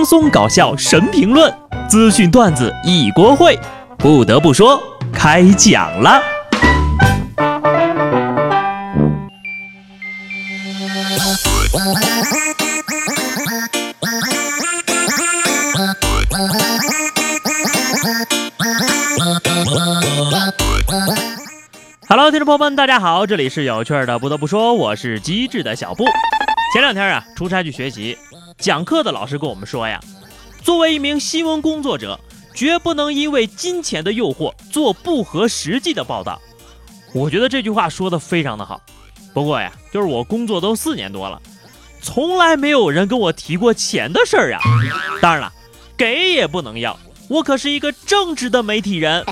轻松搞笑神评论，资讯段子一锅烩。不得不说，开讲了。Hello，听众朋友们，大家好，这里是有趣的。不得不说，我是机智的小布。前两天啊，出差去学习，讲课的老师跟我们说呀，作为一名新闻工作者，绝不能因为金钱的诱惑做不合实际的报道。我觉得这句话说的非常的好。不过呀，就是我工作都四年多了，从来没有人跟我提过钱的事儿呀。当然了，给也不能要，我可是一个正直的媒体人。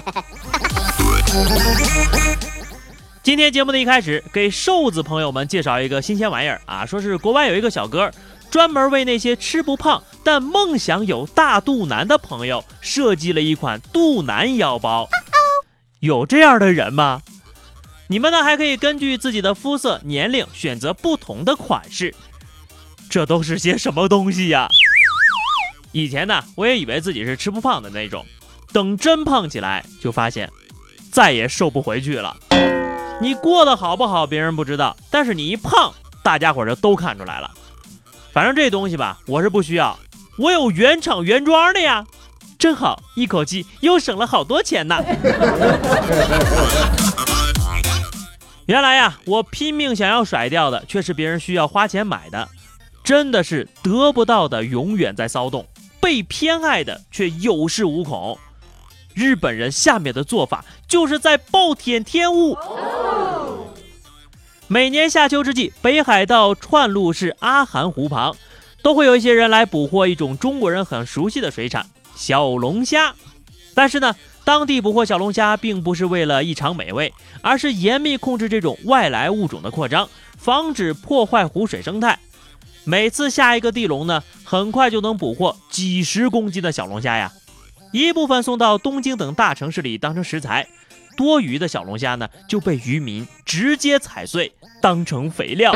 今天节目的一开始，给瘦子朋友们介绍一个新鲜玩意儿啊，说是国外有一个小哥，专门为那些吃不胖但梦想有大肚腩的朋友设计了一款肚腩腰包。有这样的人吗？你们呢还可以根据自己的肤色、年龄选择不同的款式。这都是些什么东西呀？以前呢，我也以为自己是吃不胖的那种，等真胖起来，就发现再也瘦不回去了。你过得好不好，别人不知道，但是你一胖，大家伙就都看出来了。反正这东西吧，我是不需要，我有原厂原装的呀，真好，一口气又省了好多钱呢。原来呀，我拼命想要甩掉的，却是别人需要花钱买的，真的是得不到的永远在骚动，被偏爱的却有恃无恐。日本人下面的做法就是在暴殄天物。每年夏秋之际，北海道串路市阿寒湖旁，都会有一些人来捕获一种中国人很熟悉的水产——小龙虾。但是呢，当地捕获小龙虾并不是为了一尝美味，而是严密控制这种外来物种的扩张，防止破坏湖水生态。每次下一个地笼呢，很快就能捕获几十公斤的小龙虾呀。一部分送到东京等大城市里当成食材，多余的小龙虾呢就被渔民直接踩碎当成肥料。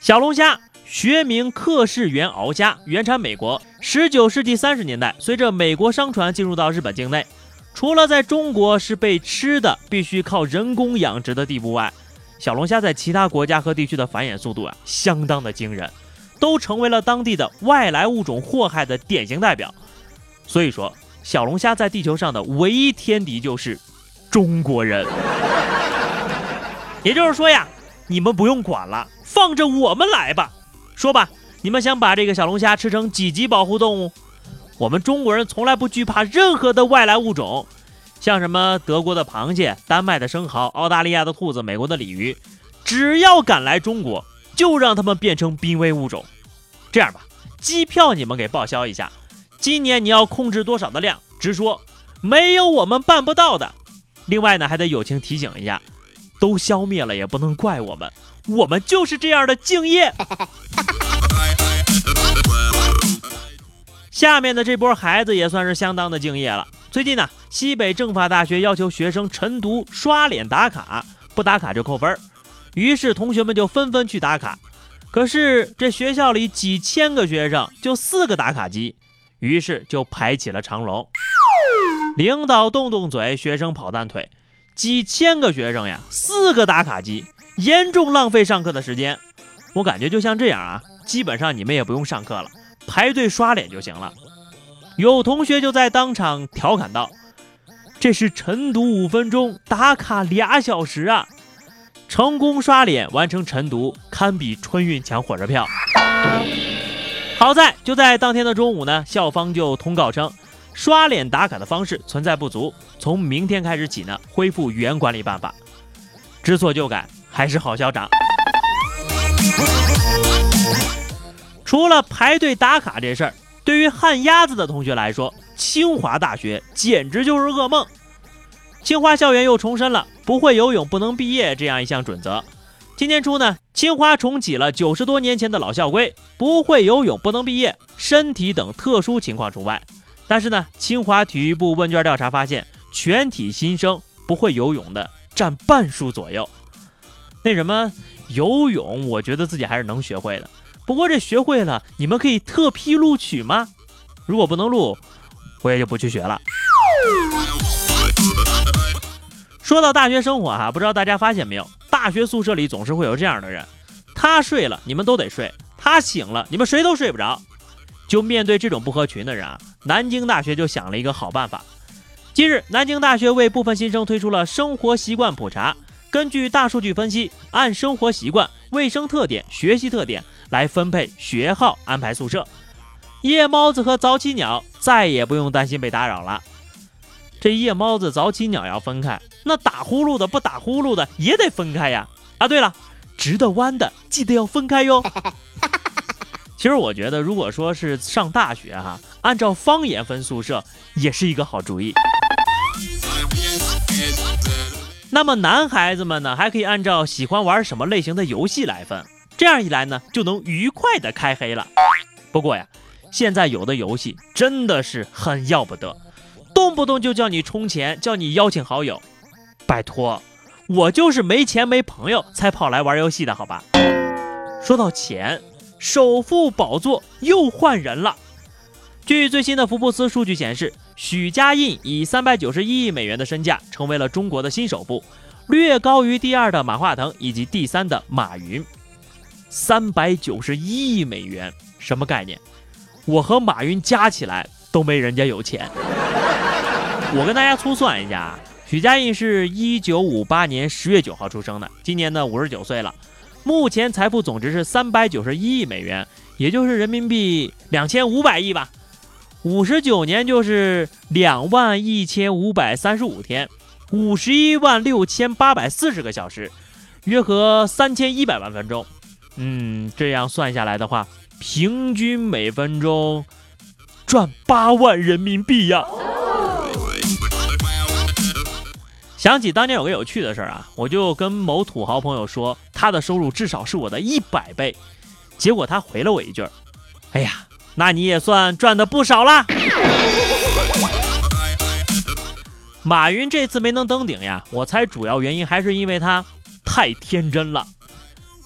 小龙虾学名克氏原螯虾，原产美国。十九世纪三十年代，随着美国商船进入到日本境内，除了在中国是被吃的，必须靠人工养殖的地步外，小龙虾在其他国家和地区的繁衍速度啊，相当的惊人。都成为了当地的外来物种祸害的典型代表，所以说小龙虾在地球上的唯一天敌就是中国人。也就是说呀，你们不用管了，放着我们来吧。说吧，你们想把这个小龙虾吃成几级保护动物？我们中国人从来不惧怕任何的外来物种，像什么德国的螃蟹、丹麦的生蚝、澳大利亚的兔子、美国的鲤鱼，只要敢来中国。就让他们变成濒危物种。这样吧，机票你们给报销一下。今年你要控制多少的量，直说，没有我们办不到的。另外呢，还得友情提醒一下，都消灭了也不能怪我们，我们就是这样的敬业。下面的这波孩子也算是相当的敬业了。最近呢，西北政法大学要求学生晨读刷脸打卡，不打卡就扣分。于是同学们就纷纷去打卡，可是这学校里几千个学生就四个打卡机，于是就排起了长龙。领导动动嘴，学生跑断腿，几千个学生呀，四个打卡机，严重浪费上课的时间。我感觉就像这样啊，基本上你们也不用上课了，排队刷脸就行了。有同学就在当场调侃道：“这是晨读五分钟，打卡俩小时啊！”成功刷脸完成晨读，堪比春运抢火车票。好在就在当天的中午呢，校方就通告称，刷脸打卡的方式存在不足，从明天开始起呢，恢复原管理办法。知错就改，还是好校长。除了排队打卡这事儿，对于旱鸭子的同学来说，清华大学简直就是噩梦。清华校园又重申了不会游泳不能毕业这样一项准则。今年初呢，清华重启了九十多年前的老校规，不会游泳不能毕业，身体等特殊情况除外。但是呢，清华体育部问卷调查发现，全体新生不会游泳的占半数左右。那什么游泳，我觉得自己还是能学会的。不过这学会了，你们可以特批录取吗？如果不能录，我也就不去学了。说到大学生活哈，不知道大家发现没有，大学宿舍里总是会有这样的人，他睡了，你们都得睡；他醒了，你们谁都睡不着。就面对这种不合群的人啊，南京大学就想了一个好办法。近日，南京大学为部分新生推出了生活习惯普查，根据大数据分析，按生活习惯、卫生特点、学习特点来分配学号，安排宿舍。夜猫子和早起鸟再也不用担心被打扰了。这夜猫子、早起鸟要分开，那打呼噜的不打呼噜的也得分开呀！啊，对了，直的弯的记得要分开哟。其实我觉得，如果说是上大学哈，按照方言分宿舍也是一个好主意。那么男孩子们呢，还可以按照喜欢玩什么类型的游戏来分，这样一来呢，就能愉快的开黑了。不过呀，现在有的游戏真的是很要不得。动不动就叫你充钱，叫你邀请好友，拜托，我就是没钱没朋友才跑来玩游戏的，好吧？说到钱，首富宝座又换人了。据最新的福布斯数据显示，许家印以三百九十一亿美元的身价成为了中国的新首富，略高于第二的马化腾以及第三的马云。三百九十一亿美元，什么概念？我和马云加起来都没人家有钱。我跟大家粗算一下，许家印是一九五八年十月九号出生的，今年呢五十九岁了，目前财富总值是三百九十一亿美元，也就是人民币两千五百亿吧。五十九年就是两万一千五百三十五天，五十一万六千八百四十个小时，约合三千一百万分钟。嗯，这样算下来的话，平均每分钟赚八万人民币呀。想起当年有个有趣的事儿啊，我就跟某土豪朋友说，他的收入至少是我的一百倍，结果他回了我一句：“哎呀，那你也算赚的不少啦。”马云这次没能登顶呀，我猜主要原因还是因为他太天真了。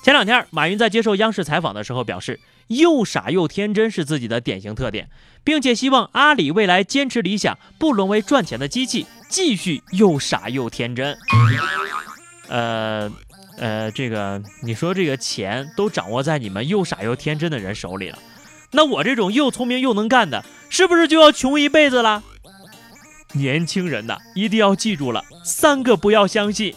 前两天，马云在接受央视采访的时候表示，又傻又天真是自己的典型特点，并且希望阿里未来坚持理想，不沦为赚钱的机器。继续又傻又天真，呃呃，这个你说这个钱都掌握在你们又傻又天真的人手里了，那我这种又聪明又能干的，是不是就要穷一辈子了？年轻人呐，一定要记住了三个不要相信：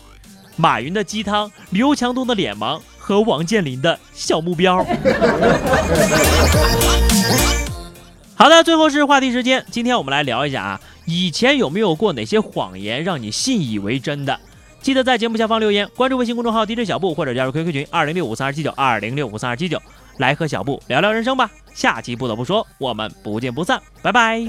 马云的鸡汤、刘强东的脸盲和王健林的小目标。好的，最后是话题时间，今天我们来聊一下啊。以前有没有过哪些谎言让你信以为真的？记得在节目下方留言，关注微信公众号 DJ 小布，或者加入 QQ 群二零六五三二七九二零六五三二七九，来和小布聊聊人生吧。下期不得不说，我们不见不散，拜拜。